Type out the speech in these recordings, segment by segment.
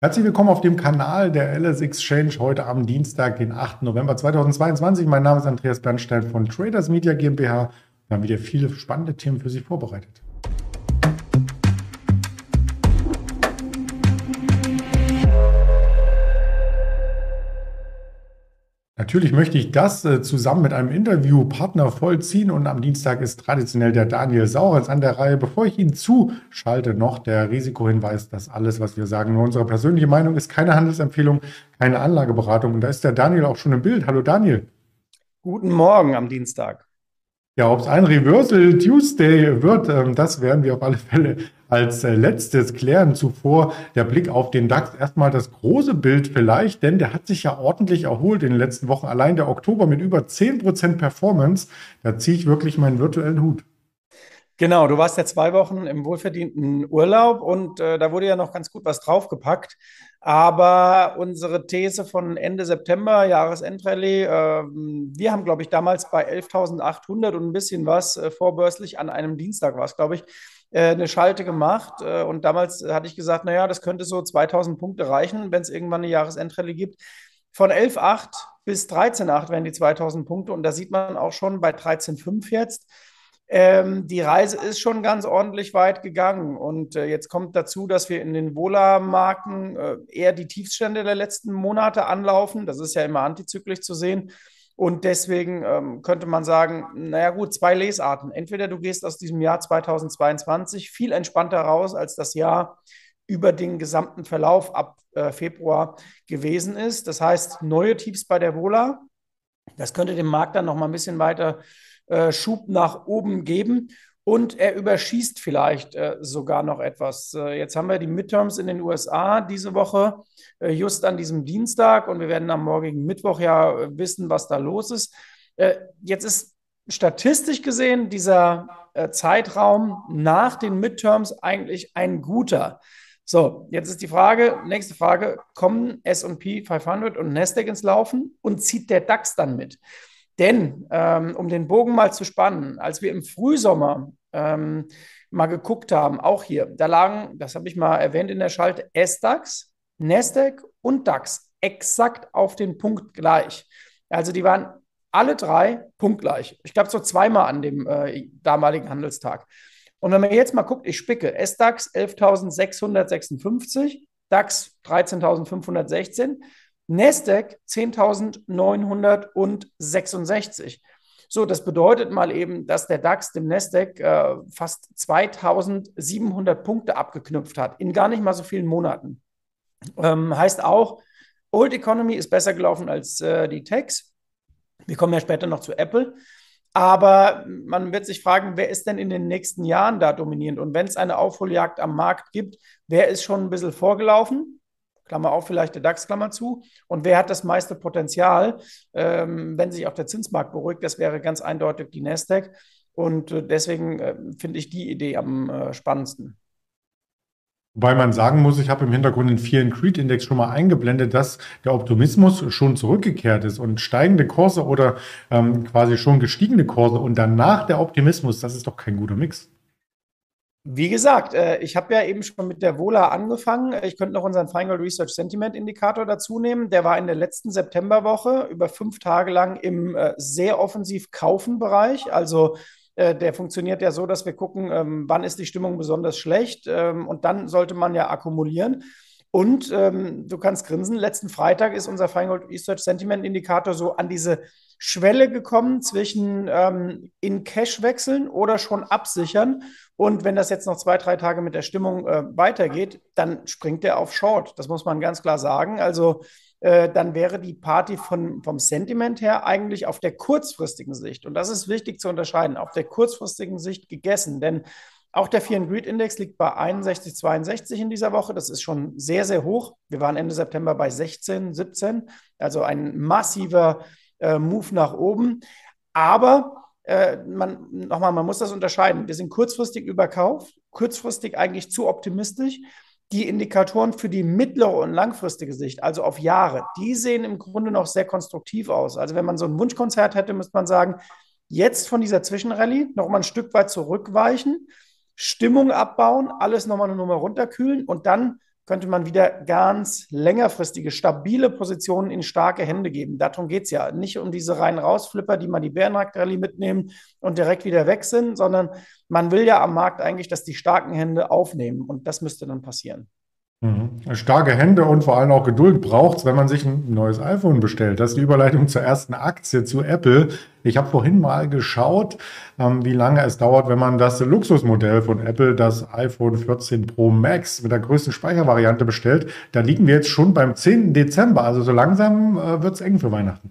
Herzlich willkommen auf dem Kanal der LS Exchange heute am Dienstag, den 8. November 2022. Mein Name ist Andreas Bernstein von Traders Media GmbH. Wir haben wieder viele spannende Themen für Sie vorbereitet. Natürlich möchte ich das äh, zusammen mit einem Interviewpartner vollziehen und am Dienstag ist traditionell der Daniel Saurens an der Reihe. Bevor ich ihn zuschalte, noch der Risikohinweis, dass alles, was wir sagen, nur unsere persönliche Meinung ist, keine Handelsempfehlung, keine Anlageberatung. Und da ist der Daniel auch schon im Bild. Hallo Daniel. Guten Morgen am Dienstag. Ja, ob es ein Reversal Tuesday wird, ähm, das werden wir auf alle Fälle als äh, letztes klären. Zuvor der Blick auf den DAX. Erstmal das große Bild vielleicht, denn der hat sich ja ordentlich erholt in den letzten Wochen. Allein der Oktober mit über 10% Performance. Da ziehe ich wirklich meinen virtuellen Hut. Genau, du warst ja zwei Wochen im wohlverdienten Urlaub und äh, da wurde ja noch ganz gut was draufgepackt. Aber unsere These von Ende September, Jahresendrallye, äh, wir haben, glaube ich, damals bei 11.800 und ein bisschen was äh, vorbörslich an einem Dienstag war es, glaube ich, äh, eine Schalte gemacht. Äh, und damals hatte ich gesagt, naja, das könnte so 2000 Punkte reichen, wenn es irgendwann eine Jahresendrallye gibt. Von 11.8 bis 13.8 wären die 2000 Punkte. Und da sieht man auch schon bei 13.5 jetzt, ähm, die Reise ist schon ganz ordentlich weit gegangen. Und äh, jetzt kommt dazu, dass wir in den Wohler-Marken äh, eher die Tiefstände der letzten Monate anlaufen. Das ist ja immer antizyklisch zu sehen. Und deswegen ähm, könnte man sagen, naja gut, zwei Lesarten. Entweder du gehst aus diesem Jahr 2022 viel entspannter raus, als das Jahr über den gesamten Verlauf ab äh, Februar gewesen ist. Das heißt, neue Tiefs bei der Wohler. Das könnte dem Markt dann noch mal ein bisschen weiter äh, Schub nach oben geben. Und er überschießt vielleicht äh, sogar noch etwas. Äh, jetzt haben wir die Midterms in den USA diese Woche, äh, just an diesem Dienstag. Und wir werden am morgigen Mittwoch ja äh, wissen, was da los ist. Äh, jetzt ist statistisch gesehen dieser Zeitraum nach den Midterms eigentlich ein guter. So, jetzt ist die Frage, nächste Frage, kommen S&P 500 und Nasdaq ins Laufen und zieht der DAX dann mit? Denn, ähm, um den Bogen mal zu spannen, als wir im Frühsommer ähm, mal geguckt haben, auch hier, da lagen, das habe ich mal erwähnt in der Schalte, S-DAX, Nasdaq und DAX exakt auf den Punkt gleich. Also die waren alle drei punktgleich. Ich glaube so zweimal an dem äh, damaligen Handelstag. Und wenn man jetzt mal guckt, ich spicke, S-DAX 11.656, DAX 13.516, Nasdaq 10.966. So, das bedeutet mal eben, dass der DAX dem Nasdaq äh, fast 2700 Punkte abgeknüpft hat in gar nicht mal so vielen Monaten. Ähm, heißt auch, Old Economy ist besser gelaufen als äh, die Techs. Wir kommen ja später noch zu Apple. Aber man wird sich fragen, wer ist denn in den nächsten Jahren da dominierend? Und wenn es eine Aufholjagd am Markt gibt, wer ist schon ein bisschen vorgelaufen? Klammer auf, vielleicht der DAX, Klammer zu. Und wer hat das meiste Potenzial, ähm, wenn sich auch der Zinsmarkt beruhigt? Das wäre ganz eindeutig die Nasdaq. Und äh, deswegen äh, finde ich die Idee am äh, spannendsten. Wobei man sagen muss, ich habe im Hintergrund den vielen Creed-Index schon mal eingeblendet, dass der Optimismus schon zurückgekehrt ist und steigende Kurse oder ähm, quasi schon gestiegene Kurse und danach der Optimismus, das ist doch kein guter Mix. Wie gesagt, äh, ich habe ja eben schon mit der Vola angefangen. Ich könnte noch unseren Final Research Sentiment Indikator dazu nehmen. Der war in der letzten Septemberwoche über fünf Tage lang im äh, sehr offensiv kaufen Bereich. Also äh, der funktioniert ja so, dass wir gucken, ähm, wann ist die Stimmung besonders schlecht ähm, und dann sollte man ja akkumulieren. Und ähm, du kannst grinsen, letzten Freitag ist unser Final Research Sentiment Indikator so an diese Schwelle gekommen zwischen ähm, in Cash wechseln oder schon absichern. Und wenn das jetzt noch zwei, drei Tage mit der Stimmung äh, weitergeht, dann springt er auf Short. Das muss man ganz klar sagen. Also äh, dann wäre die Party von, vom Sentiment her eigentlich auf der kurzfristigen Sicht, und das ist wichtig zu unterscheiden, auf der kurzfristigen Sicht gegessen. Denn auch der Fear and Greed Index liegt bei 61,62 in dieser Woche. Das ist schon sehr, sehr hoch. Wir waren Ende September bei 16, 17. Also ein massiver äh, Move nach oben. Aber äh, man, nochmal, man muss das unterscheiden. Wir sind kurzfristig überkauft, kurzfristig eigentlich zu optimistisch. Die Indikatoren für die mittlere und langfristige Sicht, also auf Jahre, die sehen im Grunde noch sehr konstruktiv aus. Also wenn man so ein Wunschkonzert hätte, müsste man sagen, jetzt von dieser Zwischenrallye noch mal ein Stück weit zurückweichen, Stimmung abbauen, alles nochmal eine Nummer runterkühlen und dann könnte man wieder ganz längerfristige, stabile Positionen in starke Hände geben. Darum geht es ja. Nicht um diese reinen Rausflipper, die mal die Bärenmarkt-Rallye mitnehmen und direkt wieder weg sind, sondern man will ja am Markt eigentlich, dass die starken Hände aufnehmen. Und das müsste dann passieren. Mhm. Starke Hände und vor allem auch Geduld braucht es, wenn man sich ein neues iPhone bestellt. Das ist die Überleitung zur ersten Aktie, zu Apple. Ich habe vorhin mal geschaut, ähm, wie lange es dauert, wenn man das Luxusmodell von Apple, das iPhone 14 Pro Max mit der größten Speichervariante bestellt. Da liegen wir jetzt schon beim 10. Dezember. Also so langsam äh, wird es eng für Weihnachten.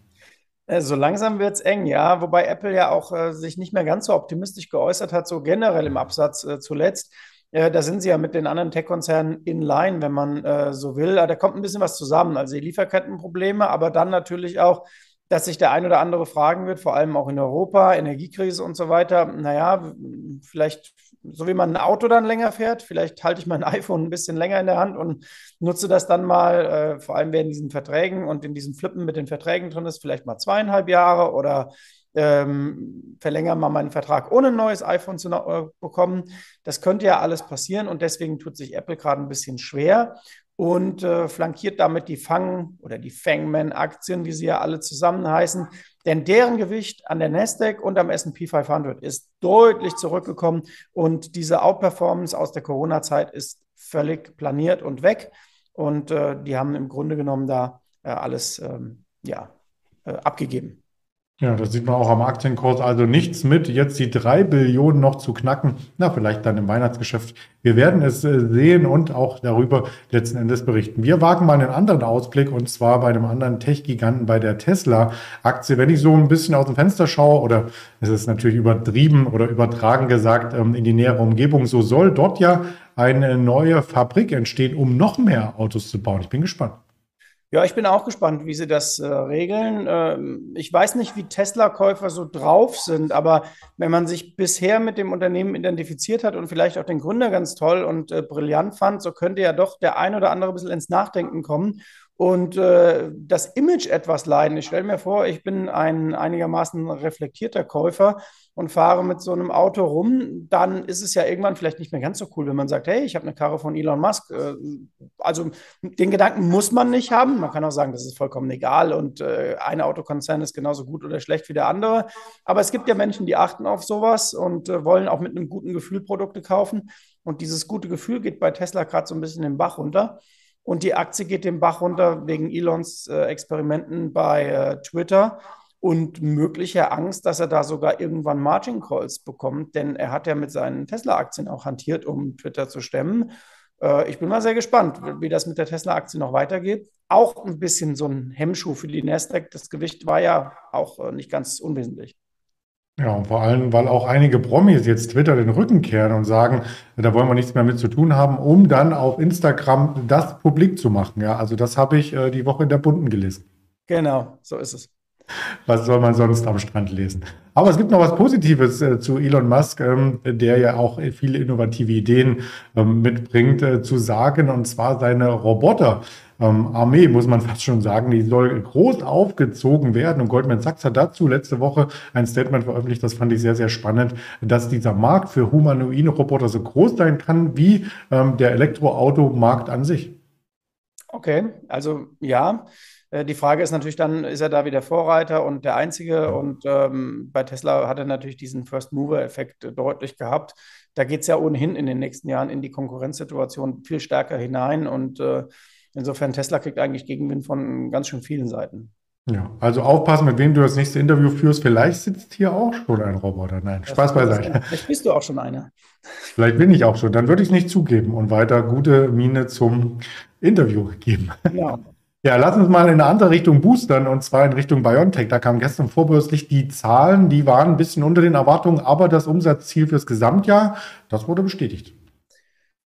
Äh, so langsam wird es eng, ja. Wobei Apple ja auch äh, sich nicht mehr ganz so optimistisch geäußert hat, so generell im Absatz äh, zuletzt. Äh, da sind sie ja mit den anderen Tech-Konzernen in line, wenn man äh, so will. Da kommt ein bisschen was zusammen. Also die Lieferkettenprobleme, aber dann natürlich auch, dass sich der ein oder andere fragen wird, vor allem auch in Europa, Energiekrise und so weiter. Naja, vielleicht, so wie man ein Auto dann länger fährt, vielleicht halte ich mein iPhone ein bisschen länger in der Hand und nutze das dann mal, äh, vor allem in diesen Verträgen und in diesen Flippen mit den Verträgen drin ist, vielleicht mal zweieinhalb Jahre oder ähm, verlängern mal meinen Vertrag, ohne ein neues iPhone zu äh, bekommen. Das könnte ja alles passieren und deswegen tut sich Apple gerade ein bisschen schwer und äh, flankiert damit die Fang- oder die Fangman-Aktien, wie sie ja alle zusammen heißen. Denn deren Gewicht an der Nasdaq und am SP 500 ist deutlich zurückgekommen und diese Outperformance aus der Corona-Zeit ist völlig planiert und weg. Und äh, die haben im Grunde genommen da äh, alles ähm, ja, äh, abgegeben. Ja, das sieht man auch am Aktienkurs. Also nichts mit, jetzt die drei Billionen noch zu knacken. Na, vielleicht dann im Weihnachtsgeschäft. Wir werden es äh, sehen und auch darüber letzten Endes berichten. Wir wagen mal einen anderen Ausblick und zwar bei einem anderen Tech-Giganten, bei der Tesla-Aktie. Wenn ich so ein bisschen aus dem Fenster schaue, oder es ist natürlich übertrieben oder übertragen gesagt ähm, in die nähere Umgebung, so soll dort ja eine neue Fabrik entstehen, um noch mehr Autos zu bauen. Ich bin gespannt. Ja, ich bin auch gespannt, wie sie das äh, regeln. Ähm, ich weiß nicht, wie Tesla-Käufer so drauf sind, aber wenn man sich bisher mit dem Unternehmen identifiziert hat und vielleicht auch den Gründer ganz toll und äh, brillant fand, so könnte ja doch der ein oder andere ein bisschen ins Nachdenken kommen und äh, das Image etwas leiden. Ich stelle mir vor, ich bin ein einigermaßen reflektierter Käufer und fahre mit so einem Auto rum, dann ist es ja irgendwann vielleicht nicht mehr ganz so cool, wenn man sagt, hey, ich habe eine Karre von Elon Musk. Äh, also den Gedanken muss man nicht haben. Man kann auch sagen, das ist vollkommen egal und äh, ein Autokonzern ist genauso gut oder schlecht wie der andere. Aber es gibt ja Menschen, die achten auf sowas und äh, wollen auch mit einem guten Gefühl Produkte kaufen. Und dieses gute Gefühl geht bei Tesla gerade so ein bisschen den Bach runter. Und die Aktie geht den Bach runter wegen Elons äh, Experimenten bei äh, Twitter und möglicher Angst, dass er da sogar irgendwann Margin Calls bekommt, denn er hat ja mit seinen Tesla-Aktien auch hantiert, um Twitter zu stemmen. Äh, ich bin mal sehr gespannt, wie das mit der Tesla-Aktie noch weitergeht. Auch ein bisschen so ein Hemmschuh für die Nasdaq. Das Gewicht war ja auch äh, nicht ganz unwesentlich. Ja, und vor allem, weil auch einige Promis jetzt Twitter den Rücken kehren und sagen, da wollen wir nichts mehr mit zu tun haben, um dann auf Instagram das publik zu machen. Ja, also das habe ich äh, die Woche in der Bunten gelesen. Genau, so ist es. Was soll man sonst am Strand lesen? Aber es gibt noch was Positives äh, zu Elon Musk, ähm, der ja auch viele innovative Ideen ähm, mitbringt, äh, zu sagen, und zwar seine Roboter. Ähm, Armee, muss man fast schon sagen, die soll groß aufgezogen werden. Und Goldman Sachs hat dazu letzte Woche ein Statement veröffentlicht, das fand ich sehr, sehr spannend, dass dieser Markt für humanoide Roboter so groß sein kann wie ähm, der Elektroautomarkt an sich. Okay, also ja. Äh, die Frage ist natürlich dann, ist er da wieder Vorreiter und der Einzige? Und ähm, bei Tesla hat er natürlich diesen First-Mover-Effekt deutlich gehabt. Da geht es ja ohnehin in den nächsten Jahren in die Konkurrenzsituation viel stärker hinein. Und äh, insofern, Tesla kriegt eigentlich Gegenwind von ganz schön vielen Seiten. Ja, also aufpassen, mit wem du das nächste Interview führst. Vielleicht sitzt hier auch schon ein Roboter. Nein, das Spaß beiseite. Vielleicht bist du auch schon einer. Vielleicht bin ich auch schon. Dann würde ich es nicht zugeben und weiter gute Miene zum Interview geben. Ja. Ja, lass uns mal in eine andere Richtung boostern und zwar in Richtung BioNTech. Da kamen gestern vorbörslich die Zahlen, die waren ein bisschen unter den Erwartungen, aber das Umsatzziel fürs Gesamtjahr, das wurde bestätigt.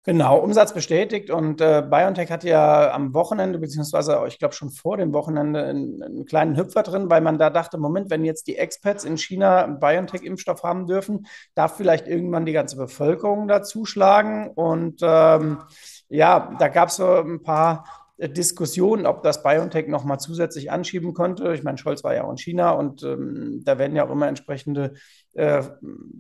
Genau, Umsatz bestätigt und äh, BioNTech hatte ja am Wochenende, beziehungsweise ich glaube schon vor dem Wochenende, einen, einen, kleinen Hüpfer drin, weil man da dachte, Moment, wenn jetzt die Expats in China BioNTech-Impfstoff haben dürfen, darf vielleicht irgendwann die ganze Bevölkerung dazuschlagen. Und ähm, ja, da gab es so ein paar Diskussion, ob das BioNTech nochmal zusätzlich anschieben konnte. Ich meine, Scholz war ja auch in China und ähm, da werden ja auch immer entsprechende äh,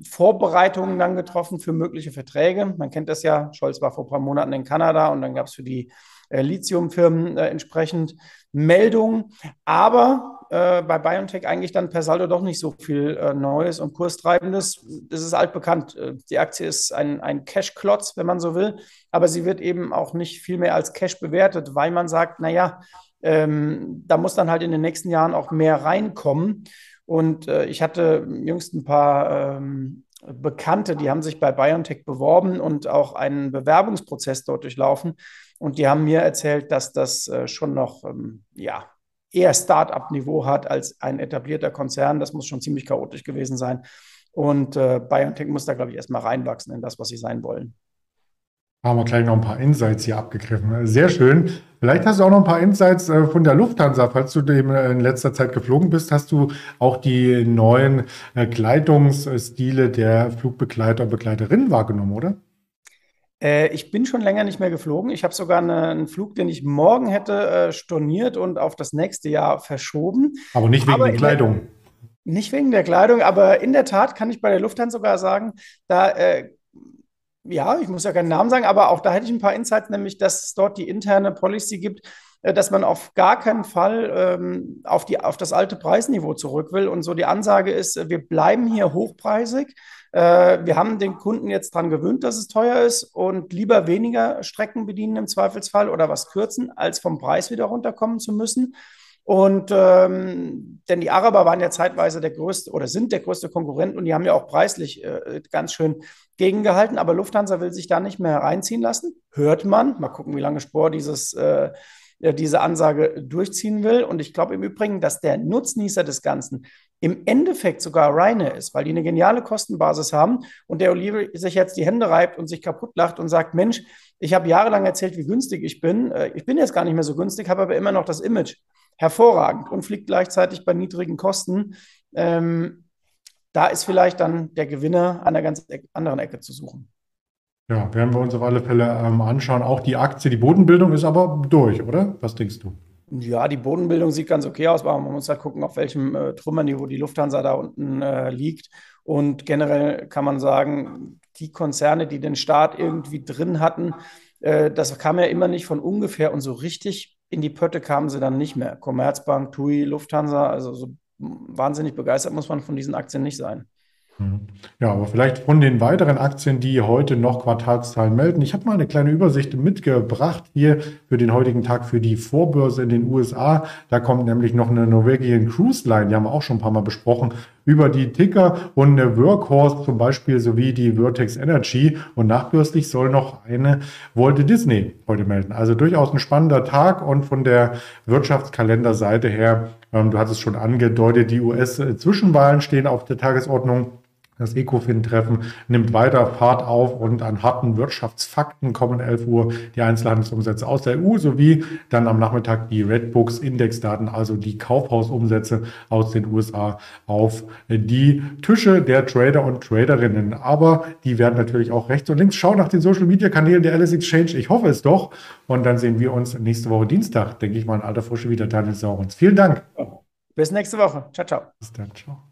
Vorbereitungen dann getroffen für mögliche Verträge. Man kennt das ja, Scholz war vor ein paar Monaten in Kanada und dann gab es für die äh, Lithiumfirmen äh, entsprechend Meldungen. Aber äh, bei BioNTech eigentlich dann per Saldo doch nicht so viel äh, Neues und Kurstreibendes. Das ist altbekannt. Die Aktie ist ein, ein Cash-Klotz, wenn man so will, aber sie wird eben auch nicht viel mehr als Cash bewertet, weil man sagt, naja, ähm, da muss dann halt in den nächsten Jahren auch mehr reinkommen. Und äh, ich hatte jüngst ein paar ähm, Bekannte, die haben sich bei BioNTech beworben und auch einen Bewerbungsprozess dort durchlaufen. Und die haben mir erzählt, dass das äh, schon noch, ähm, ja, eher Start-up-Niveau hat als ein etablierter Konzern. Das muss schon ziemlich chaotisch gewesen sein. Und äh, BioNTech muss da, glaube ich, erstmal reinwachsen in das, was sie sein wollen. Haben wir gleich noch ein paar Insights hier abgegriffen. Sehr schön. Vielleicht hast du auch noch ein paar Insights äh, von der Lufthansa. Falls du dem äh, in letzter Zeit geflogen bist, hast du auch die neuen äh, Kleidungsstile der Flugbegleiter und Begleiterinnen wahrgenommen, oder? Ich bin schon länger nicht mehr geflogen. Ich habe sogar eine, einen Flug, den ich morgen hätte storniert und auf das nächste Jahr verschoben. Aber nicht wegen aber der Kleidung. Der, nicht wegen der Kleidung, aber in der Tat kann ich bei der Lufthansa sogar sagen, da äh, ja, ich muss ja keinen Namen sagen, aber auch da hätte ich ein paar Insights, nämlich dass es dort die interne Policy gibt, äh, dass man auf gar keinen Fall ähm, auf, die, auf das alte Preisniveau zurück will. Und so die Ansage ist, äh, wir bleiben hier hochpreisig. Äh, wir haben den Kunden jetzt daran gewöhnt, dass es teuer ist und lieber weniger Strecken bedienen im Zweifelsfall oder was kürzen, als vom Preis wieder runterkommen zu müssen. Und ähm, denn die Araber waren ja zeitweise der größte oder sind der größte Konkurrent und die haben ja auch preislich äh, ganz schön gegengehalten. Aber Lufthansa will sich da nicht mehr reinziehen lassen. Hört man. Mal gucken, wie lange Spor dieses äh, diese Ansage durchziehen will. Und ich glaube im Übrigen, dass der Nutznießer des Ganzen im Endeffekt sogar Ryanair ist, weil die eine geniale Kostenbasis haben und der Olive sich jetzt die Hände reibt und sich kaputt lacht und sagt, Mensch, ich habe jahrelang erzählt, wie günstig ich bin. Äh, ich bin jetzt gar nicht mehr so günstig, habe aber immer noch das Image. Hervorragend und fliegt gleichzeitig bei niedrigen Kosten. Ähm, da ist vielleicht dann der Gewinner an einer ganz anderen Ecke zu suchen. Ja, werden wir uns auf alle Fälle ähm, anschauen. Auch die Aktie, die Bodenbildung ist aber durch, oder? Was denkst du? Ja, die Bodenbildung sieht ganz okay aus, aber man muss halt gucken, auf welchem äh, Trümmerniveau die Lufthansa da unten äh, liegt. Und generell kann man sagen, die Konzerne, die den Staat irgendwie drin hatten, äh, das kam ja immer nicht von ungefähr und so richtig in die Pötte kamen sie dann nicht mehr. Commerzbank, TUI, Lufthansa, also so wahnsinnig begeistert muss man von diesen Aktien nicht sein. Mhm. Ja, aber vielleicht von den weiteren Aktien, die heute noch Quartalszahlen melden. Ich habe mal eine kleine Übersicht mitgebracht hier für den heutigen Tag für die Vorbörse in den USA. Da kommt nämlich noch eine Norwegian Cruise Line, die haben wir auch schon ein paar Mal besprochen, über die Ticker und eine Workhorse zum Beispiel sowie die Vertex Energy. Und nachbörslich soll noch eine Walt Disney heute melden. Also durchaus ein spannender Tag und von der Wirtschaftskalenderseite her, ähm, du hattest schon angedeutet, die US-Zwischenwahlen stehen auf der Tagesordnung. Das ECOFIN-Treffen nimmt weiter Fahrt auf und an harten Wirtschaftsfakten kommen 11 Uhr die Einzelhandelsumsätze aus der EU sowie dann am Nachmittag die Redbooks Indexdaten, also die Kaufhausumsätze aus den USA auf die Tische der Trader und Traderinnen. Aber die werden natürlich auch rechts und links schauen nach den Social Media Kanälen der Alice Exchange. Ich hoffe es doch. Und dann sehen wir uns nächste Woche Dienstag, denke ich mal, in alter Frische wieder. Daniel Saurens. Vielen Dank. Bis nächste Woche. Ciao, ciao. Bis dann. Ciao.